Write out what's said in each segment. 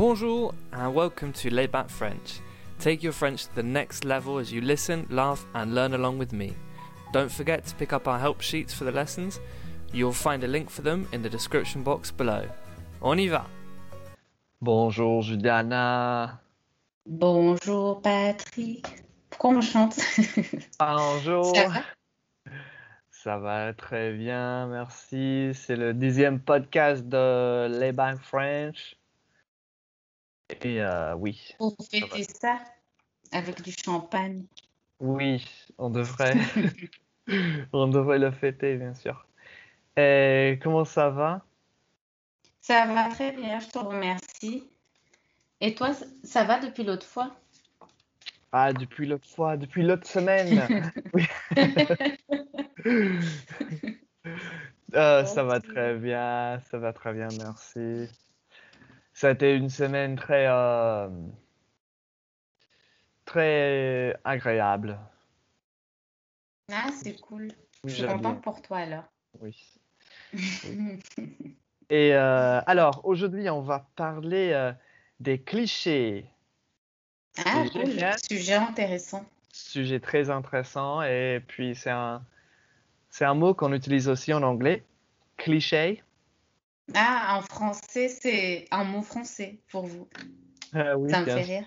Bonjour and welcome to Layback French. Take your French to the next level as you listen, laugh, and learn along with me. Don't forget to pick up our help sheets for the lessons. You'll find a link for them in the description box below. On y va! Bonjour Juliana. Bonjour Patrick. Pourquoi on chante Bonjour. Ça va? Ça va très bien, merci. C'est le dixième podcast de Layback French. Et euh, oui, Pour fêter ça avec du champagne. oui, on devrait, on devrait le fêter, bien sûr. Et comment ça va? Ça va très bien, je te remercie. Et toi, ça va depuis l'autre fois? Ah, depuis l'autre fois, depuis l'autre semaine. Oui. Euh, ça va très bien, ça va très bien, merci. Ça a été une semaine très, euh, très agréable. Ah, c'est cool. Je suis contente pour toi alors. oui. Et euh, alors, aujourd'hui, on va parler euh, des clichés. Ah, cool. Sujet intéressant. Sujet très intéressant. Et puis, c'est un, c'est un mot qu'on utilise aussi en anglais. Cliché. Ah, en français, c'est un mot français pour vous. Euh, oui, Ça me fait sûr. rire.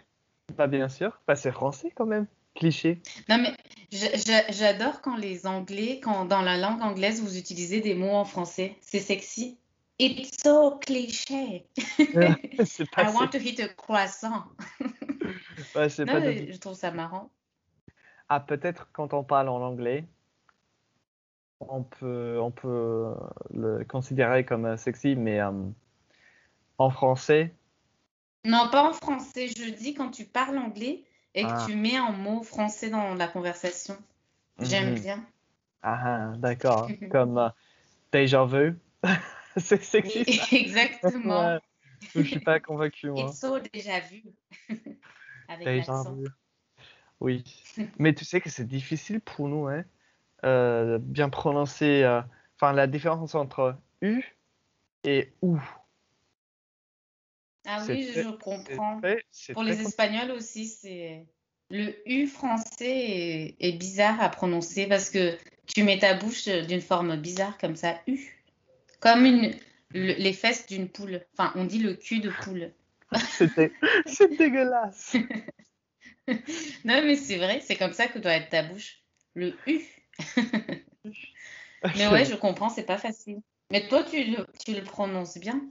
Pas bien sûr. Bah, c'est français quand même. Cliché. Non, mais j'a- j'a- j'adore quand les Anglais, quand dans la langue anglaise, vous utilisez des mots en français. C'est sexy. It's so cliché. pas, I want to eat a croissant. ouais, Non, pas je trouve ça marrant. Ah, peut-être quand on parle en anglais, on peut, on peut le considérer comme euh, sexy, mais euh, en français, Non, pas en français. Je dis quand tu parles anglais et que Ah. tu mets un mot français dans la conversation. J'aime Mhm. bien. Ah, ah, d'accord. Comme euh, déjà vu. C'est sexy. Ça. exactement. Ouais. Je suis pas convaincu, moi. So déjà vu. Avec Déjà vu. Oui. Mais tu sais que c'est difficile pour nous, hein, euh, bien prononcer. euh, Enfin, la différence entre U et OU. Ah oui, très- je comprends. très- Pour les. Espagnols aussi, c'est le U français est, est bizarre à prononcer parce que tu mets ta bouche d'une forme bizarre comme ça, U. Comme une, le- les fesses d'une poule. Enfin, on dit le cul de poule. C'était- C'est dégueulasse. Non, mais c'est vrai, c'est comme ça que doit être ta bouche. Le U. Mais ouais, je comprends, c'est pas facile. Mais toi, tu le, tu le prononces bien.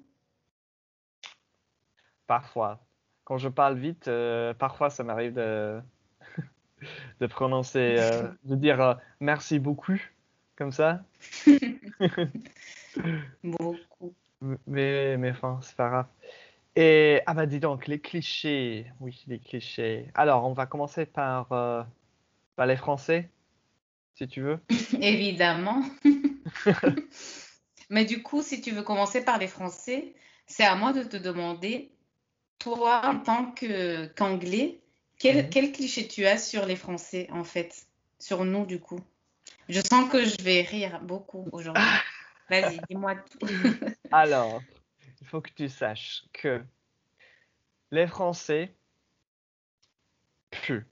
Parfois. Quand je parle vite, euh, parfois ça m'arrive de, de prononcer, euh, de dire euh, merci beaucoup, comme ça. Beaucoup. Mais, mais enfin, c'est pas grave. Et, ah bah dis donc, les clichés. Oui, les clichés. Alors, on va commencer par, par les Français, si tu veux. Évidemment. Mais du coup, si tu veux commencer par les Français, c'est à moi de te demander, toi, en tant que qu'anglais, quel, Mhm. quel cliché tu as sur les Français, en fait, sur nous, du coup? Je sens que je vais rire beaucoup aujourd'hui. Vas-y, dis-moi tout. Alors, il faut que tu saches que les Français puent.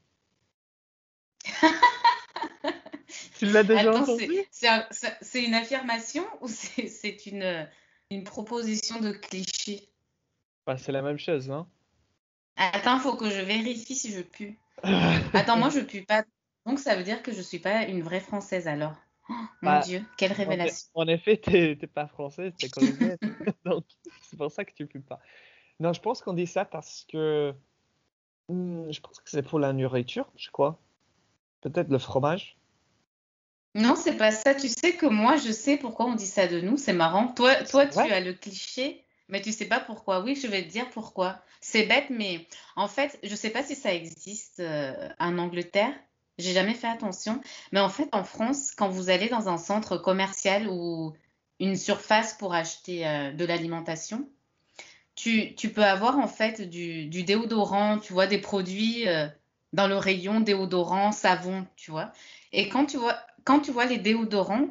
Tu l'as déjà Attends, entendu? c'est c'est un- c'est- c'est une affirmation ou c'est une, une proposition de cliché? Bah, c'est la même chose, non? Attends, faut que je vérifie si je pue. Attends, moi je pue pas. Donc ça veut dire que je suis pas une vraie Française alors. Oh, mon Bah, Dieu, quelle révélation. En effet, t'es pas français, t'es colombienne. Donc, c'est pour ça que tu pues pas. Non, je pense qu'on dit ça parce que. Hmm, je pense que c'est pour la nourriture, je crois. Peut-être le fromage. Non, c'est pas ça. Tu sais que moi je sais pourquoi on dit ça de nous. C'est marrant. Toi, toi, tu as le cliché, mais tu sais pas pourquoi. Oui, je vais te dire pourquoi. C'est bête, mais en fait, je sais pas si ça existe euh, en Angleterre. J'ai jamais fait attention. Mais en fait, en France, quand vous allez dans un centre commercial ou une surface pour acheter euh, de l'alimentation, tu, tu peux avoir en fait du, du déodorant, tu vois, des produits euh, dans le rayon déodorant, savon, tu vois. Et quand tu vois, quand tu vois les déodorants,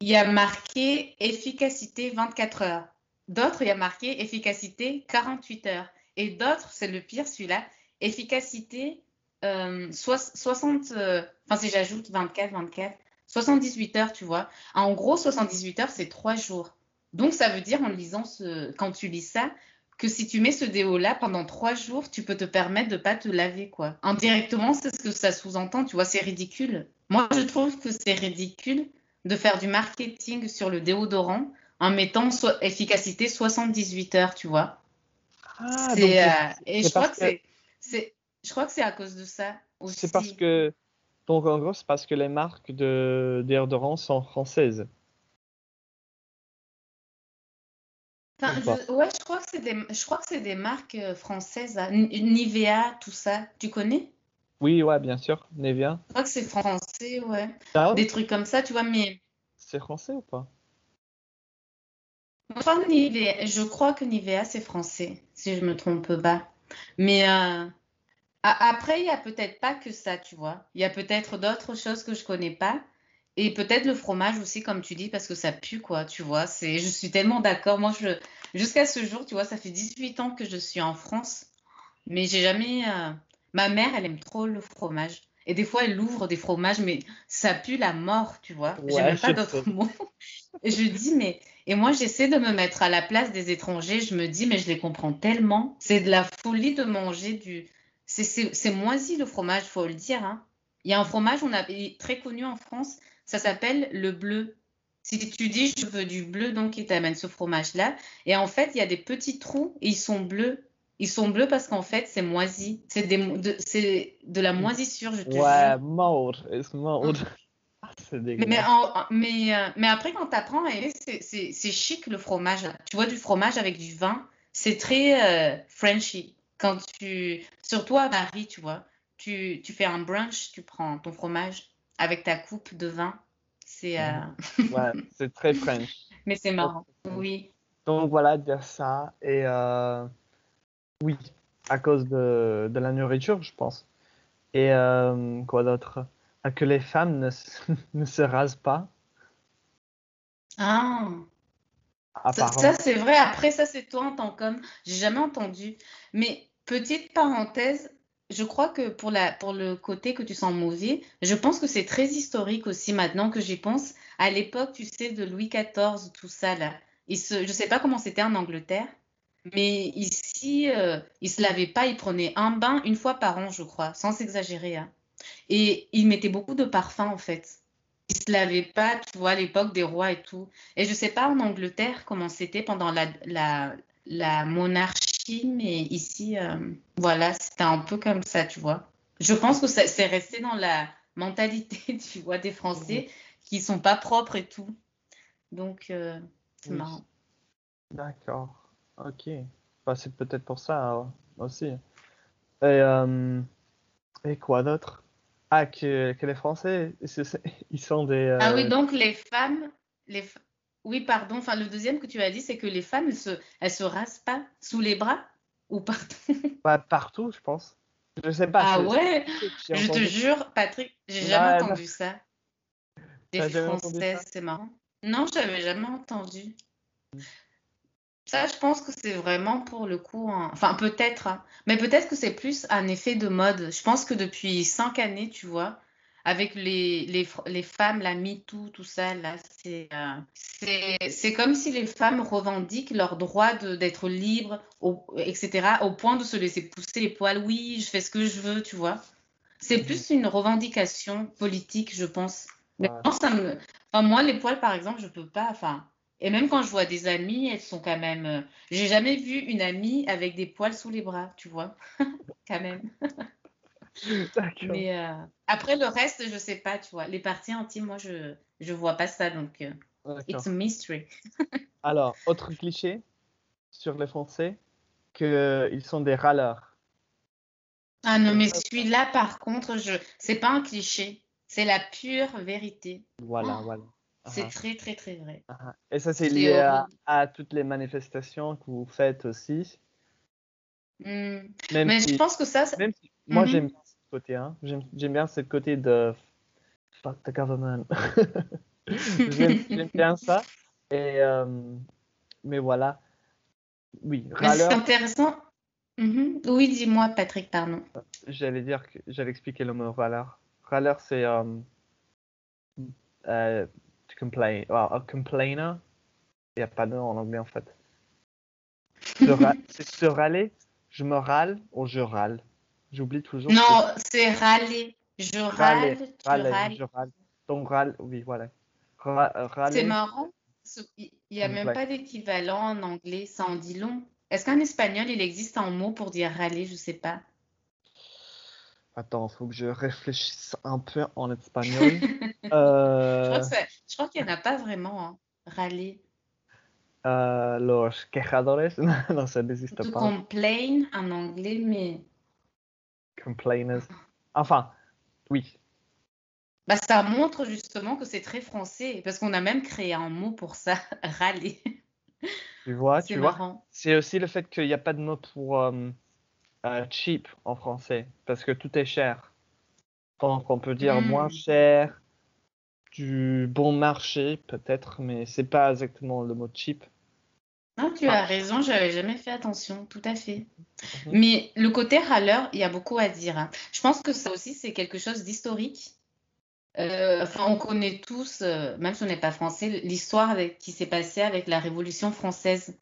il y a marqué efficacité 24 heures. D'autres, il y a marqué efficacité 48 heures. Et d'autres, c'est le pire celui-là, efficacité euh, 60, euh, enfin si j'ajoute 24, 24, 78 heures, tu vois. En gros, 78 heures, c'est 3 jours. Donc ça veut dire en lisant ce, quand tu lis ça, que si tu mets ce déo-là pendant 3 jours, tu peux te permettre de pas te laver, quoi. Indirectement, c'est ce que ça sous-entend, tu vois, c'est ridicule. Moi, je trouve que c'est ridicule de faire du marketing sur le déodorant en mettant efficacité 78 heures, tu vois. Ah, euh, et je crois que, c'est, je crois que c'est à cause de ça aussi. C'est parce que, donc en gros, c'est parce que les marques de déodorant sont françaises. Je, ouais, je crois que c'est des, je crois que c'est des marques euh, françaises, Nivea, tout ça. Tu connais? Oui, ouais, bien sûr, Nivea. Je crois que c'est français, ouais. Ah des trucs comme ça, tu vois, mais. C'est français ou pas? Je crois que Nivea, c'est français, si je me trompe pas. Mais euh, après, il y a peut-être pas que ça, tu vois. Il y a peut-être d'autres choses que je connais pas. Et peut-être le fromage aussi, comme tu dis, parce que ça pue, quoi, tu vois. C'est, je suis tellement d'accord. Moi, je, jusqu'à ce jour, tu vois, ça fait 18 ans que je suis en France. Mais j'ai jamais. Euh, ma mère, elle aime trop le fromage. Et des fois, elle ouvre des fromages, mais ça pue la mort, tu vois. j'ai même pas d'autres mots. Je dis, mais. Et moi, j'essaie de me mettre à la place des étrangers. Je me dis, mais je les comprends tellement. C'est de la folie de manger du. C'est moisi le fromage, faut le dire. Hein. Il y a un fromage, on a très connu en France, ça s'appelle le bleu. Si tu dis je veux du bleu, donc il t'amène ce fromage-là. Et en fait, il y a des petits trous et ils sont bleus. Ils sont bleus parce qu'en fait, c'est moisi. C'est de, de, la moisissure, je te ouais, mort. It's mort. mais, mais, mais, euh, mais, après, quand tu apprends c'est chic le fromage. Tu vois du fromage avec du vin. C'est très euh, Frenchy. Quand tu, surtout à Paris, tu vois, tu, tu fais un brunch, tu prends ton fromage avec ta coupe de vin. C'est euh... ouais, c'est très French. Mais c'est marrant, oui. Donc voilà, dire ça. Et euh, oui, à cause de, de, la nourriture, je pense. Et euh, quoi d'autre? Que les femmes ne, ne, se rasent pas. Ah. Ça, c'est vrai. Après, ça, c'est toi en tant qu'homme. J'ai jamais entendu. Mais petite parenthèse, je crois que pour, le côté que tu sens mauvais, je pense que c'est très historique aussi maintenant que j'y pense. À l'époque, tu sais, de Louis XIV, tout ça, là. Je ne sais pas comment c'était en Angleterre, mais ici, euh, il ne se lavait pas, il prenait un bain une fois par an, je crois, sans s'exagérer. Hein. Et il mettait beaucoup de parfum, en fait. Il ne se lavait pas, tu vois, à l'époque des rois et tout. Et je ne sais pas en Angleterre comment c'était pendant la, la monarchie mais ici, euh, voilà, c'était un peu comme ça, tu vois. Je pense que c'est resté dans la mentalité, tu vois, des Français qui sont pas propres et tout. Donc, euh, c'est marrant. D'accord. Ok. Bah, c'est peut-être pour ça hein, aussi. Et, euh, et quoi d'autre? Ah, que, que, les Français, ils sont des. Ah oui, donc les femmes, les, oui, pardon. Enfin, le deuxième que tu as dit, c'est que les femmes, elles se, elles se rasent pas sous les bras ou partout? Pas partout, je pense. Je sais pas. Ah ouais? Je te jure, Patrick, j'ai jamais entendu ça. Des Françaises, c'est marrant. Non, j'avais jamais entendu. Ça, je pense que c'est vraiment pour le coup, enfin peut-être, hein. mais peut-être que c'est plus un effet de mode. Je pense que depuis cinq années, tu vois, avec les, les, les, femmes, la MeToo, tout ça, là, c'est euh, c'est comme si les femmes revendiquent leur droit d'être libres, etc., au point de se laisser pousser les poils. Oui, je fais ce que je veux, tu vois. C'est mhm. plus une revendication politique, je pense. Mais ça me... enfin, moi, les poils, par exemple, je peux pas. Enfin, et même quand je vois des amies, elles sont quand même. Euh, j'ai jamais vu une amie avec des poils sous les bras, tu vois, quand même. Mais euh, après, le reste, je sais pas, tu vois. Les parties intimes, moi, je je vois pas ça, donc euh, it's a mystery. Alors, autre cliché sur les Français, qu'ils sont des râleurs. Ah non, mais celui-là, par contre, je c'est pas un cliché, c'est la pure vérité. Voilà, oh, voilà. C'est très, très, très vrai. Et ça, c'est lié à, toutes les manifestations que vous faites aussi. Hmm. mais je pense que ça. Même si, moi, mhm. j'aime côté. Hein. J'aime bien ce côté de fuck the government. J'aime bien ça. Et, euh, mais voilà. Oui, C'est intéressant. Mhm. Oui, dis-moi, Patrick, pardon. J'allais dire que j'allais expliquer le mot râleur. Râleur, c'est euh, to complain. Well, a complainer. Il n'y a pas de nom en anglais en fait. C'est se râler. Je me râle ou je râle. J'oublie toujours. que- Non, c'est râler. Je râle, tu râles. je râle. Donc râle, oui, voilà. C'est marrant. Il n'y a même pas d'équivalent en anglais, ça en dit long. Est-ce qu'en espagnol, il existe un mot pour dire râler? Je sais pas. Attends, faut que je réfléchisse un peu en espagnol. Je Euh, je crois qu'il n'y en a pas vraiment, hein. Râler. euh, los quejadores? non, ça n'existe pas. complain en anglais, mais Complainers. Enfin, oui. bah, ça montre justement que c'est très français, parce qu'on a même créé un mot pour ça, râler. Tu vois, C'est tu vois. marrant. C'est aussi le fait qu'il n'y a pas de mot pour euh, euh, cheap en français, parce que tout est cher. Donc on peut dire Mm. moins cher, du bon marché peut-être, mais c'est pas exactement le mot cheap. Non, tu as raison, j'avais jamais fait attention, tout à fait. Mhm. Mais le côté râleur, il y a beaucoup à dire. hein. Je pense que ça aussi, c'est quelque chose d'historique. Euh, enfin, on connaît tous, euh, même si on n'est pas français, l'histoire qui s'est passée avec la Révolution française.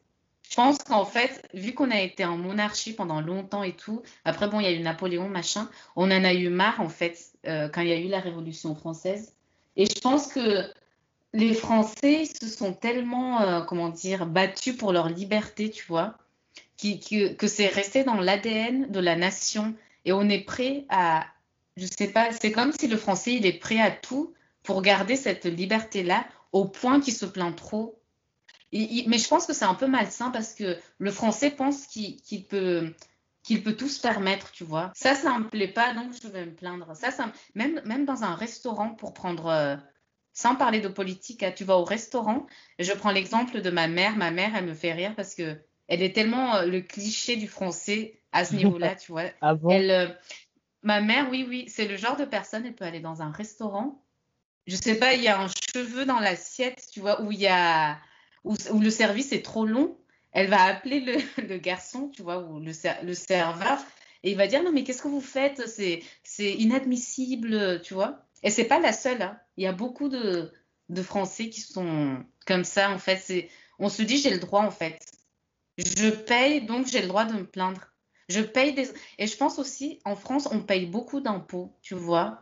Je pense qu'en fait, vu qu'on a été en monarchie pendant longtemps et tout, après, bon, il y a eu Napoléon, machin, on en a eu marre, en fait, euh, quand il y a eu la Révolution française. Et je pense que les Français se sont tellement, euh, comment dire, battus pour leur liberté, tu vois, que c'est resté dans l'ADN de la nation. Et on est prêt à, je sais pas, c'est comme si le Français, il est prêt à tout pour garder cette liberté-là au point qu'il se plaint trop. Mais je pense que c'est un peu malsain parce que le Français pense qu'il peut, tout se permettre, tu vois. Ça, ça me plaît pas, donc je vais me plaindre. Ça, ça me- même, même dans un restaurant, pour prendre, euh, sans parler de politique, hein, tu vas au restaurant, je prends l'exemple de ma mère. Ma mère, elle me fait rire parce que elle est tellement euh, le cliché du français à ce niveau-là, tu vois. Elle, euh, ma mère, oui, oui, c'est le genre de personne, elle peut aller dans un restaurant. Je sais pas, il y a un cheveu dans l'assiette, tu vois, où il y a, où, où le service est trop long. Elle va appeler le, le garçon, tu vois, ou le, ser- le serveur, et il va dire non, mais qu'est-ce que vous faites? C'est, c'est inadmissible, tu vois. Et c'est pas la seule, hein. Il y a beaucoup de, de Français qui sont comme ça, en fait. On se dit j'ai le droit, en fait. Je paye, donc j'ai le droit de me plaindre. Je paye des... Et je pense aussi, en France, on paye beaucoup d'impôts, tu vois.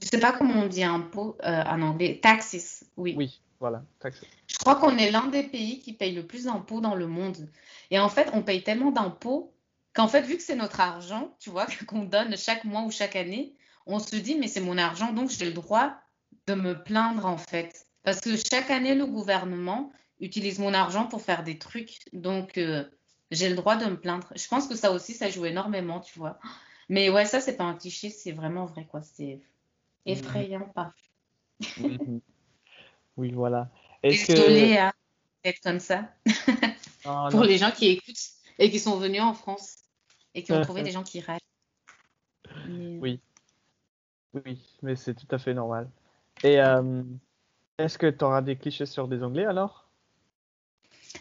Je sais pas comment on dit impôt euh, en anglais. Taxes, oui. oui, voilà. taxe. Je crois qu'on est l'un des pays qui paye le plus d'impôts dans le monde. Et en fait, on paye tellement d'impôts qu'en fait, vu que c'est notre argent, tu vois, qu'on donne chaque mois ou chaque année, on se dit, mais c'est mon argent, donc j'ai le droit de me plaindre, en fait. Parce que chaque année, le gouvernement utilise mon argent pour faire des trucs. Donc, euh, j'ai le droit de me plaindre. Je pense que ça aussi, ça joue énormément, tu vois. Mais ouais, ça, c'est pas un cliché, c'est vraiment vrai, quoi. C'est effrayant, parfois. Mhm. Oui, voilà. Est-ce que... Désolée hein, d'être comme ça. Pour les gens qui écoutent et qui sont venus en France et qui ont trouvé des gens qui râlent. Mais- Oui. Oui, mais c'est tout à fait normal. Et euh, est-ce que tu auras des clichés sur des Anglais alors?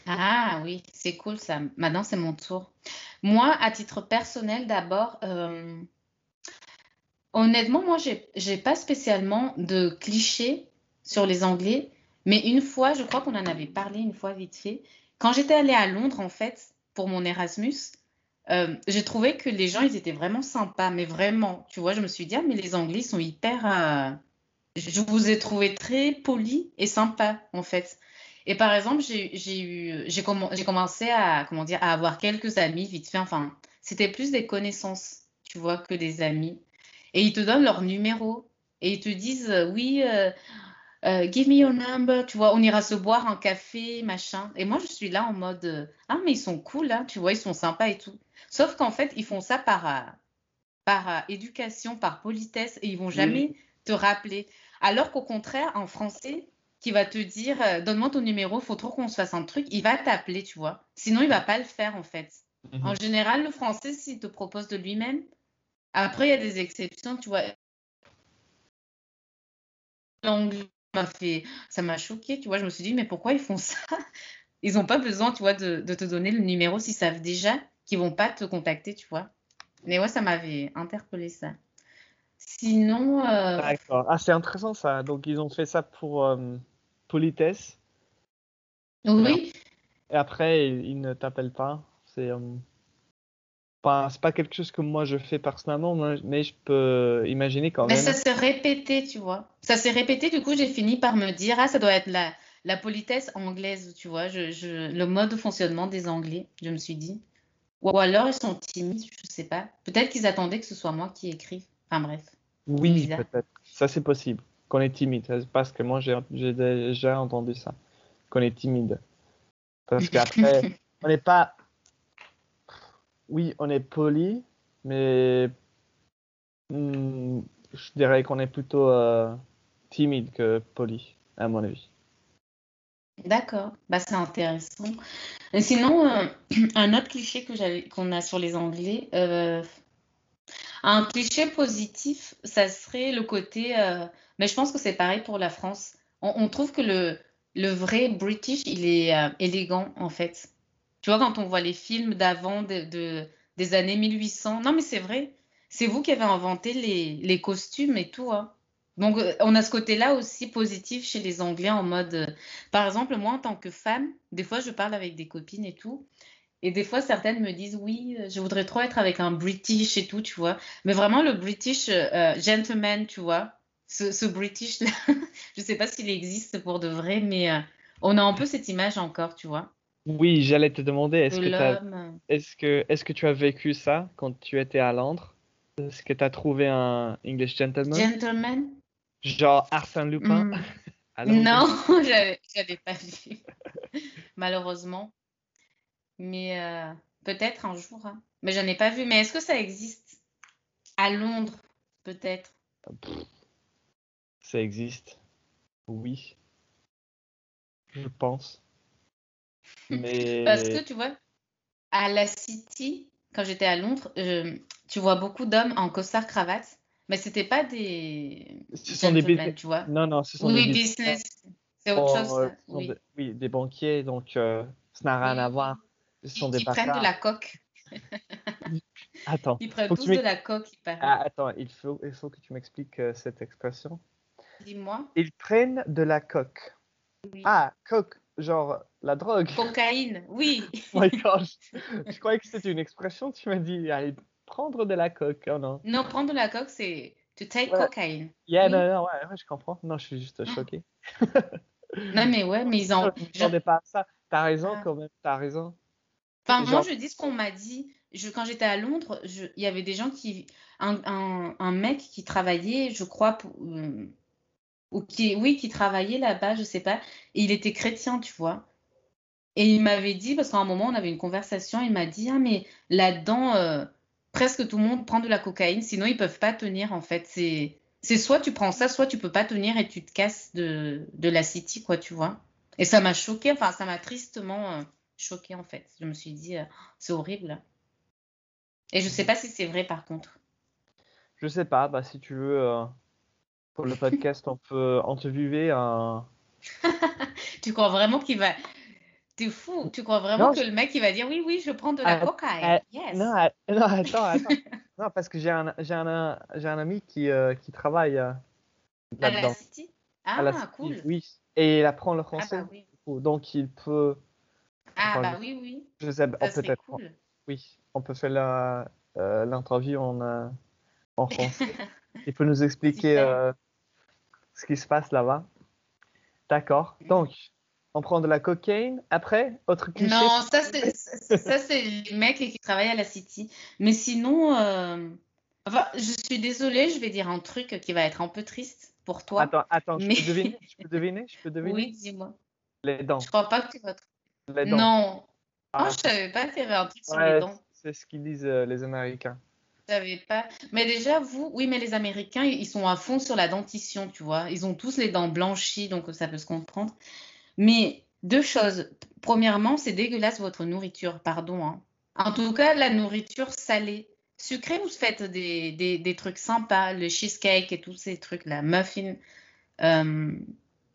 Ah oui, c'est cool ça. Maintenant, c'est mon tour. Moi, à titre personnel, d'abord, euh, honnêtement, moi, j'ai, pas spécialement de clichés sur les Anglais, mais une fois, je crois qu'on en avait parlé une fois vite fait. Quand j'étais allée à Londres, en fait, pour mon Erasmus, euh, j'ai trouvé que les gens, ils étaient vraiment sympas, mais vraiment, tu vois, je me suis dit, ah, mais les Anglais, sont hyper... euh, Je vous ai trouvé très polis et sympas, en fait. Et par exemple, j'ai eu, commencé à, comment dire, à avoir quelques amis vite fait. Enfin, c'était plus des connaissances, tu vois, que des amis. Et ils te donnent leur numéro et ils te disent, euh, oui, euh, give me your number, tu vois, on ira se boire un café, machin. Et moi, je suis là en mode, euh, ah, mais ils sont cool, hein, tu vois, ils sont sympas et tout. Sauf qu'en fait, ils font ça par, euh, par éducation, par politesse et ils vont jamais te rappeler. Alors qu'au contraire, en français, qui va te dire euh, donne-moi ton numéro, faut trop qu'on se fasse un truc, il va t'appeler, tu vois. Sinon, il va pas le faire en fait. Mhm. En général, le français, s'il te propose de lui-même, après, il y a des exceptions, tu vois. L'anglais m'a fait, ça m'a choqué, tu vois. Je me suis dit, mais pourquoi ils font ça? Ils n'ont pas besoin, tu vois, de, de te donner le numéro s'ils savent déjà qui vont pas te contacter, tu vois. Mais ouais, ça m'avait interpellé ça. Sinon, euh, D'accord. Ah, c'est intéressant ça. Donc, ils ont fait ça pour euh, politesse. oui, Et après, ils, ils ne t'appellent pas. C'est euh, pas, c'est pas quelque chose que moi je fais personnellement, mais je peux imaginer quand mais même. ça s'est répété, tu vois. Ça s'est répété, du coup, j'ai fini par me dire, ah, ça doit être la, la politesse anglaise, tu vois, je, je- le mode de fonctionnement des Anglais, je me suis dit. Ou alors ils sont timides, je sais pas. Peut-être qu'ils attendaient que ce soit moi qui écrive. Enfin bref. Oui, peut-être. Ça, c'est possible. Qu'on est timide. Parce que moi, j'ai j'ai déjà entendu ça. Qu'on est timide. Parce qu'après, on n'est pas. Oui, on est poli, mais hmm, je dirais qu'on est plutôt euh, timide que poli, à mon avis. D'accord, bah, c'est intéressant. Sinon, euh, un autre cliché que qu'on a sur les Anglais, euh, un cliché positif, ça serait le côté, mais je pense que c'est pareil pour la France. On, on trouve que le, le vrai British, il est élégant en fait. Tu vois, quand on voit les films d'avant, de, de- des années 1800, non mais c'est vrai, c'est vous qui avez inventé les, les costumes et tout, hein. Donc, euh, on a ce côté-là aussi positif chez les Anglais en mode. euh, par exemple, moi, en tant que femme, des fois, je parle avec des copines et tout. Et des fois, certaines me disent, oui, euh, je voudrais trop être avec un British et tout, tu vois. Mais vraiment, le British euh, gentleman, tu vois. Ce, ce British-là, je sais pas s'il existe pour de vrai, mais euh, on a un peu cette image encore, tu vois. Oui, j'allais te demander, est-ce que euh, est-ce que, est-ce que tu as vécu ça quand tu étais à Londres? Est-ce que tu as trouvé un English gentleman? Gentleman? Genre Arsène Lupin? Londres? Non, j'avais pas vu, malheureusement. Mais euh, peut-être un jour. hein. Mais j'en ai pas vu. Mais est-ce que ça existe? À Londres? Peut-être. Ça existe? Oui, je pense. Mais Parce que tu vois, à la City, quand j'étais à Londres, euh, tu vois beaucoup d'hommes en costard cravate, mais c'était pas des ce sont des gentlemen, bus- tu vois. Non, non, ce sont Oui, des business, c'est autre chose, euh, Oui. des- oui, des banquiers, donc euh, ça n'a rien à Oui. voir. Ce sont Qui, des qui prennent de la coque. Attends, Ils prennent tous de la coque, il paraît. ah, attends, il faut, il faut que tu m'expliques euh, cette expression. Dis-moi. Ils prennent de la coque. Oui. Ah, coque, genre la drogue. Cocaïne, oui. Oh my gosh. Je croyais que c'était une expression, tu m'as dit, allez, prendre de la coque. Oh non. Non, prendre de la coque, c'est to take Ouais. cocaine. Yeah, Oui. non, non, ouais, ouais, je comprends. Non, je suis juste choqué. Non, mais ouais, mais ils en. Je ne pas à ça. T'as raison Ah. quand même, t'as raison. Enfin, Genre- moi, je dis ce qu'on m'a dit. Je, quand j'étais à Londres, il y avait des gens qui. Un, un, un mec qui travaillait, je crois, pour, euh, qui, oui, qui travaillait là-bas, je sais pas. Et il était chrétien, tu vois. Et il m'avait dit, parce qu'à un moment, on avait une conversation, il m'a dit, ah, mais là-dedans, euh, presque tout le monde prend de la cocaïne, sinon ils peuvent pas tenir, en fait. C'est, soit tu prends ça, soit tu peux pas tenir et tu te casses de, de la city, quoi, tu vois. Et ça m'a choqué, enfin, ça m'a tristement euh, choqué, en fait. Je me suis dit, euh, c'est horrible. Et je sais pas si c'est vrai, par contre. Je sais pas, bah si tu veux, euh, pour le podcast, on peut interviewer un. Tu crois vraiment qu'il va. T'es fou, tu crois vraiment Non, que le mec il va dire oui, oui, je prends de la Ah, cocaïne. ah, Yes. Non, a- non, attends, attends. non, parce que j'ai un, j'ai un, j'ai un ami qui, euh, qui travaille euh, À la là-dedans. City? Ah, la City, cool. Oui, et il apprend le Ah, français, bah oui. donc il peut. Ah, Enfin, bah oui, oui. Je sais, peut-être. cool. Oui, on peut faire la- euh, l'interview en, en français. Il peut nous expliquer euh, ce qui se passe là-bas. D'accord. Donc, on prend de la cocaïne. Après, autre cliché. Non, ça c'est ça, ça, c'est les mecs qui travaillent à la City. Mais sinon, euh, enfin, je suis désolée, je vais dire un truc qui va être un peu triste pour toi. Attends, attends, je peux deviner, je peux deviner, je peux deviner? Oui, dis-moi. Les dents, Je crois pas que tu vas. les dents. Non. Ah, Oh, je savais pas qu'il y avait un truc sur les dents. c'est ce qu'ils disent euh, les Américains. Savais pas. Mais déjà, vous, oui, mais les Américains, ils sont à fond sur la dentition, tu vois. Ils ont tous les dents blanchies, donc ça peut se comprendre. Mais deux choses. Premièrement, c'est dégueulasse votre nourriture, pardon. hein. En tout cas, la nourriture salée. Sucrée, vous faites des, des, des trucs sympas, le cheesecake et tous ces trucs-là, muffins. Euh,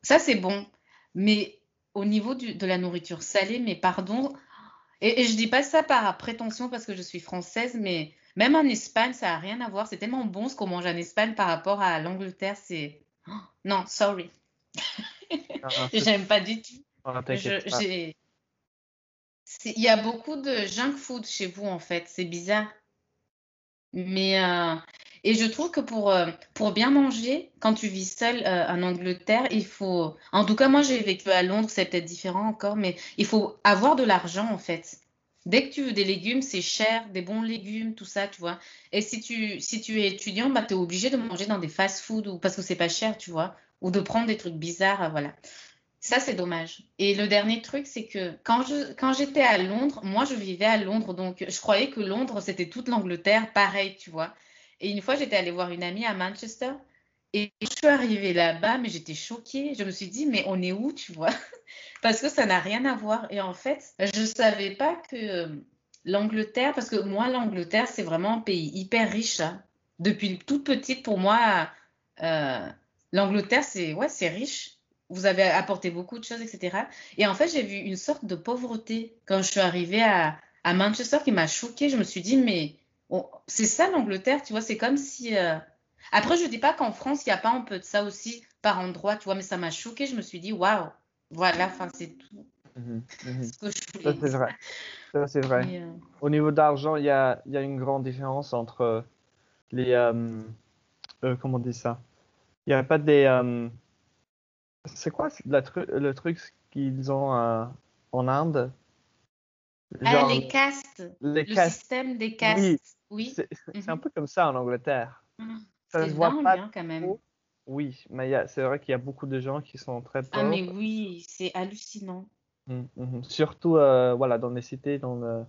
ça, c'est bon. Mais au niveau de la nourriture salée, mais pardon, Et, et je dis pas ça par prétention parce que je suis française, mais même en Espagne, ça n'a rien à voir. C'est tellement bon ce qu'on mange en Espagne par rapport à l'Angleterre. C'est. Oh, non, sorry. Ah, J'aime pas du tout. ah, Il y a beaucoup de junk food chez vous, en fait. C'est bizarre. Mais. euh, Et je trouve que pour, euh, pour bien manger, quand tu vis seul euh, en Angleterre, il faut. En tout cas, moi, j'ai vécu à Londres, c'est peut-être différent encore, mais il faut avoir de l'argent, en fait. Dès que tu veux des légumes, c'est cher, des bons légumes, tout ça, tu vois. Et si tu, si tu es étudiant, bah, tu es obligé de manger dans des fast-food ou, parce que c'est pas cher, tu vois. Ou de prendre des trucs bizarres, euh, voilà. Ça, c'est dommage. Et le dernier truc, c'est que quand quand j'étais à Londres, moi, je vivais à Londres, donc je croyais que Londres, c'était toute l'Angleterre, pareil, tu vois. Et une fois, j'étais allée voir une amie à Manchester et je suis arrivée là-bas, mais j'étais choquée. Je me suis dit, mais on est où, tu vois? Parce que ça n'a rien à voir. Et en fait, je ne savais pas que euh, l'Angleterre, parce que moi, l'Angleterre, c'est vraiment un pays hyper riche. hein. Depuis toute petite, pour moi, euh, l'Angleterre, c'est ouais, riche. Vous avez apporté beaucoup de choses, etc. Et en fait, j'ai vu une sorte de pauvreté quand je suis arrivée à, Manchester qui m'a choquée. Je me suis dit, mais c'est ça l'Angleterre, tu vois, c'est comme si... euh, Après, je dis pas qu'en France, il n'y a pas un peu de ça aussi par endroit, tu vois, mais ça m'a choquée. Je me suis dit, waouh, voilà, enfin, c'est tout Mhm, mhm. ce que je Ça, voulais c'est vrai. Ça, c'est vrai. Euh, Au niveau d'argent, il y a, y a une grande différence entre euh, les. euh, euh, comment on dit ça? Il n'y a pas des. c'est quoi la tru- le truc qu'ils ont en Inde? Ah, Genre, les castes, les le castes. système des castes, Oui, oui. c'est c'est un Mhm. peu comme ça en Angleterre. Mhm. Ça se voit dingue, pas hein, quand même. trop. Oui, mais c'est vrai qu'il y a beaucoup de gens qui sont très Ah, mais pauvres. oui, c'est hallucinant. Mhm, mhm. Surtout euh, voilà, dans les cités, dans le.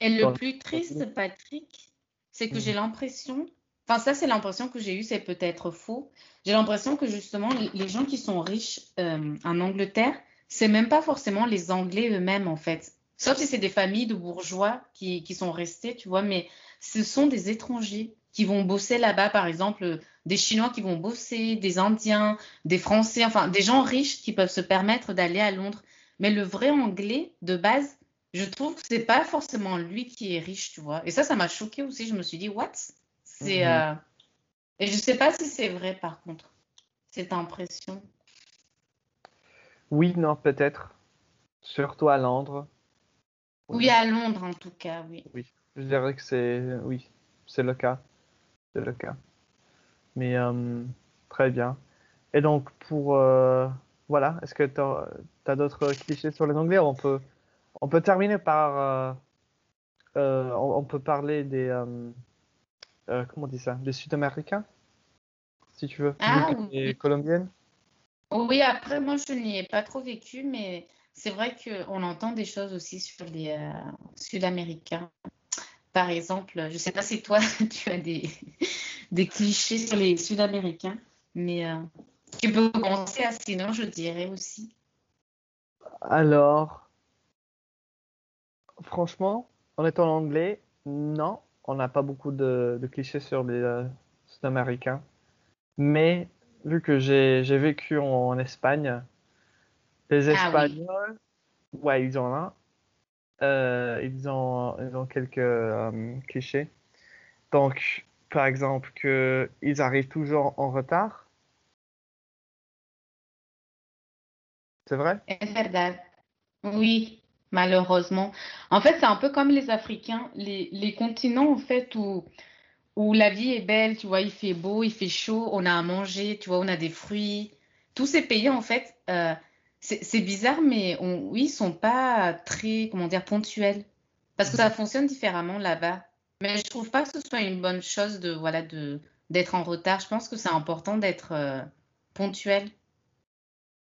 Et le Dans le- plus triste, Patrick, c'est que j'ai l'impression, enfin ça c'est l'impression que j'ai eue, c'est peut-être faux. J'ai l'impression que justement les les gens qui sont riches euh, en Angleterre, c'est même pas forcément les Anglais eux-mêmes en fait. Sauf si c'est des familles de bourgeois qui, qui sont restés, tu vois, mais ce sont des étrangers qui vont bosser là-bas, par exemple, des Chinois qui vont bosser, des Indiens, des Français, enfin des gens riches qui peuvent se permettre d'aller à Londres. Mais le vrai Anglais, de base, je trouve que c'est pas forcément lui qui est riche, tu vois. Et ça, ça m'a choqué aussi. Je me suis dit, what? C'est, Mhm. euh, Et je sais pas si c'est vrai, par contre, cette impression. Oui, non, peut-être. Surtout à Londres. Oui, à Londres, en tout cas, oui. Je dirais que c'est oui, c'est le cas. C'est le cas. Mais euh, très bien. Et donc pour euh, voilà, est-ce que tu as, d'autres clichés sur les Anglais? On peut on peut terminer par euh, on, on peut parler des euh, euh, comment on dit ça? Des Sud-Américains, si tu veux, Ah, oui. colombienne. Oui, après, moi, je n'y ai pas trop vécu, mais c'est vrai qu'on entend des choses aussi sur les Sud-Américains. Par exemple, je sais pas si toi, tu as des, des clichés sur les Sud-Américains, mais euh, tu peux commencer, à, sinon je dirais aussi. Alors, franchement, en étant anglais, non, on n'a pas beaucoup de, de clichés sur les euh, Sud-Américains. Mais vu que j'ai vécu en, en Espagne, les Ah oui. Espagnols, ouais, ils ont un. Euh, ils ont, quelques euh, clichés. Donc, par exemple, que ils arrivent toujours en retard. C'est vrai? Oui, malheureusement. En fait, c'est un peu comme les Africains, les, les continents, en fait, où, où la vie est belle, tu vois, il fait beau, il fait chaud, on a à manger, tu vois, on a des fruits. Tous ces pays, en fait, euh, c'est bizarre, mais on, oui, ils sont pas très, comment dire, ponctuels. Parce que ça fonctionne différemment là-bas. Mais je trouve pas que ce soit une bonne chose de, voilà, de, d'être en retard. Je pense que c'est important d'être euh, ponctuel.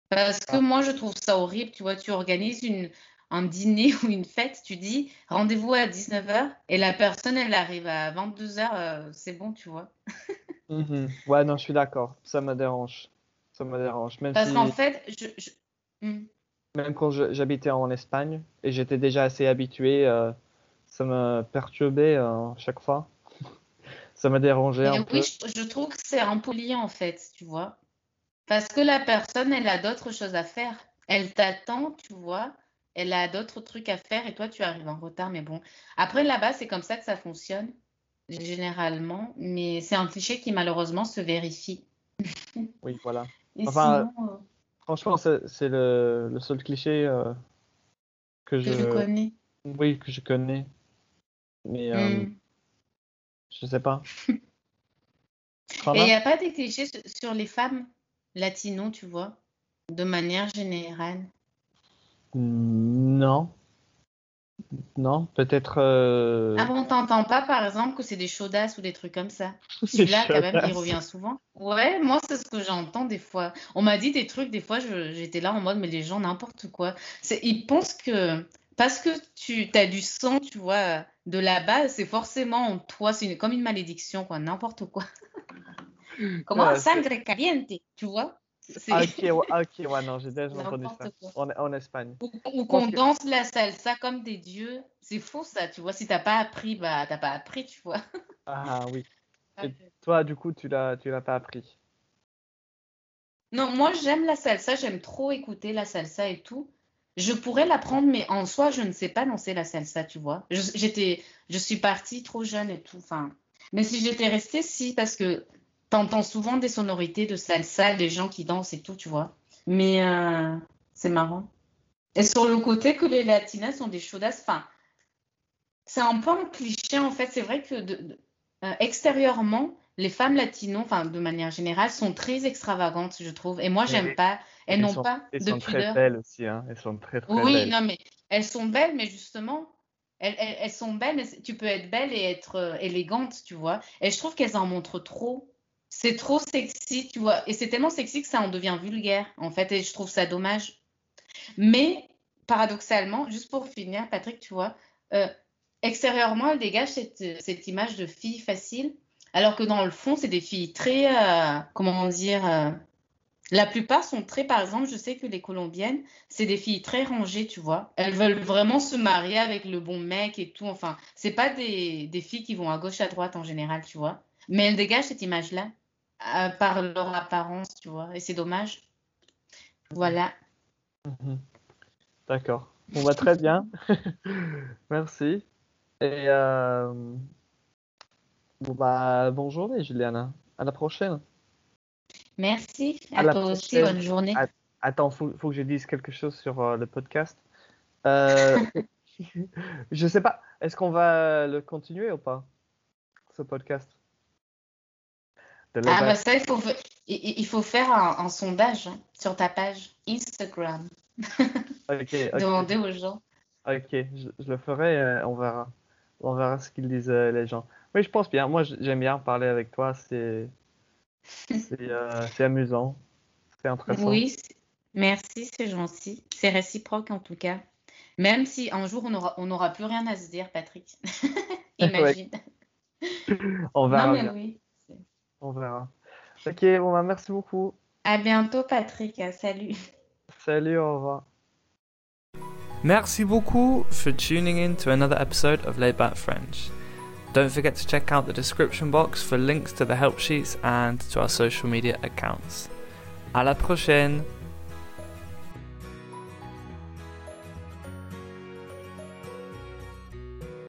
Parce que Ah. moi, je trouve ça horrible. Tu vois, tu organises une, un dîner ou une fête, tu dis rendez-vous à 19h et la personne, elle arrive à 22h, c'est bon, tu vois. Mhm. Ouais, non, je suis d'accord. Ça me dérange. Ça me dérange. Même Parce si... qu'en fait, je, je- Hmm. Même quand j'habitais en Espagne et j'étais déjà assez habitué, euh, ça me perturbait euh, chaque fois. Ça me dérangeait Mais un peu. oui, je, je trouve que c'est impoli en fait, tu vois. Parce que la personne, elle a d'autres choses à faire. Elle t'attend, tu vois. elle a d'autres trucs à faire et toi, tu arrives en retard. Mais bon, après, là-bas, c'est comme ça que ça fonctionne, généralement. Mais c'est un cliché qui, malheureusement, se vérifie. Oui, voilà. Et Enfin, sinon, euh, Franchement, c'est le, le seul cliché euh, que que je, je connais. oui, que je connais. Mais euh, Hmm. je sais pas. Et il n'y a pas des clichés sur les femmes latinos, tu vois, de manière générale? Non, non, peut-être. euh, Ah bon, t'entends pas, par exemple, que c'est des chaudasses ou des trucs comme ça? c'est Celui-là, quand même, il revient souvent. Ouais, moi, c'est ce que j'entends des fois. On m'a dit des trucs, des fois, j'étais là en mode, mais les gens, n'importe quoi. Ils pensent que parce que tu as du sang, tu vois, de là-bas, c'est forcément en toi, c'est comme une malédiction, quoi, n'importe quoi. Comment Ouais, sangre caliente, tu vois? Ah, ok, ouais, ah, ok, ouais, non, j'ai déjà entendu ça. En, en Espagne. Ou, qu'on que- danse la salsa comme des dieux. C'est faux, ça, tu vois. Si t'as pas appris, bah, t'as pas appris, tu vois. Ah oui. Et toi, du coup, tu l'as, tu l'as pas appris? Non, moi j'aime la salsa, j'aime trop écouter la salsa et tout. Je pourrais l'apprendre, mais en soi, je ne sais pas danser la salsa, tu vois. Je, j'étais, je suis partie trop jeune et tout. Enfin, mais si j'étais restée, si, parce que t'entends souvent des sonorités de salsa, des gens qui dansent et tout, tu vois. Mais euh, c'est marrant. Et sur le côté que les latinas sont des chaudasses, enfin, c'est un peu un cliché en fait. C'est vrai que de- de- euh, extérieurement, les femmes latinos, enfin de manière générale, sont très extravagantes, je trouve. Et moi, Oui, j'aime oui. pas. Elles Elles n'ont pas elles de sont très belles aussi, hein. Elles sont très, très Oui, belles. non, mais elles sont belles, mais justement, elles, elles- sont belles, tu peux être belle et être euh, élégante, tu vois. Et je trouve qu'elles en montrent trop. C'est trop sexy, tu vois. Et c'est tellement sexy que ça en devient vulgaire, en fait, et je trouve ça dommage. Mais paradoxalement, juste pour finir, Patrick, tu vois, euh, extérieurement, elles dégagent cette, image de fille facile, alors que dans le fond, c'est des filles très, euh, comment dire, euh, la plupart sont très, par exemple, je sais que les Colombiennes, c'est des filles très rangées, tu vois. Elles veulent vraiment se marier avec le bon mec et tout. Enfin, c'est pas des, des filles qui vont à gauche, à droite en général, tu vois. Mais elles dégagent cette image-là euh, par leur apparence, tu vois. Et c'est dommage. Voilà. Mhm. D'accord. Bon, bah, très bien. Merci. Et euh... bon, bah, bonne journée, Juliana. À la prochaine. Merci. À toi aussi. Bonne journée. Attends, faut, faut que je dise quelque chose sur euh, le podcast. Euh, je sais pas, est-ce qu'on va le continuer ou pas, ce podcast? De Ah, bah ça, il faut, fa- il, faut faire un, un sondage hein, sur ta page Instagram. Ok, ok, Demander aux gens. ok, je, je le ferai, euh, on verra. On verra ce qu'ils disent euh, les gens. Oui, je pense bien. Moi, j'aime bien parler avec toi. C'est, euh, amusant. C'est intéressant. Oui, merci, c'est gentil. C'est réciproque en tout cas. Même si un jour on aura, on n'aura plus rien à se dire, Patrick. Imagine. On Non, verra mais oui. On verra. Ok, bon, bah, merci beaucoup. À bientôt, Patrick. Salut. Salut, au revoir. Merci beaucoup for tuning in to another episode of Laid Back French. Don't forget to check out the description box for links to the help sheets and to our social media accounts. À la prochaine!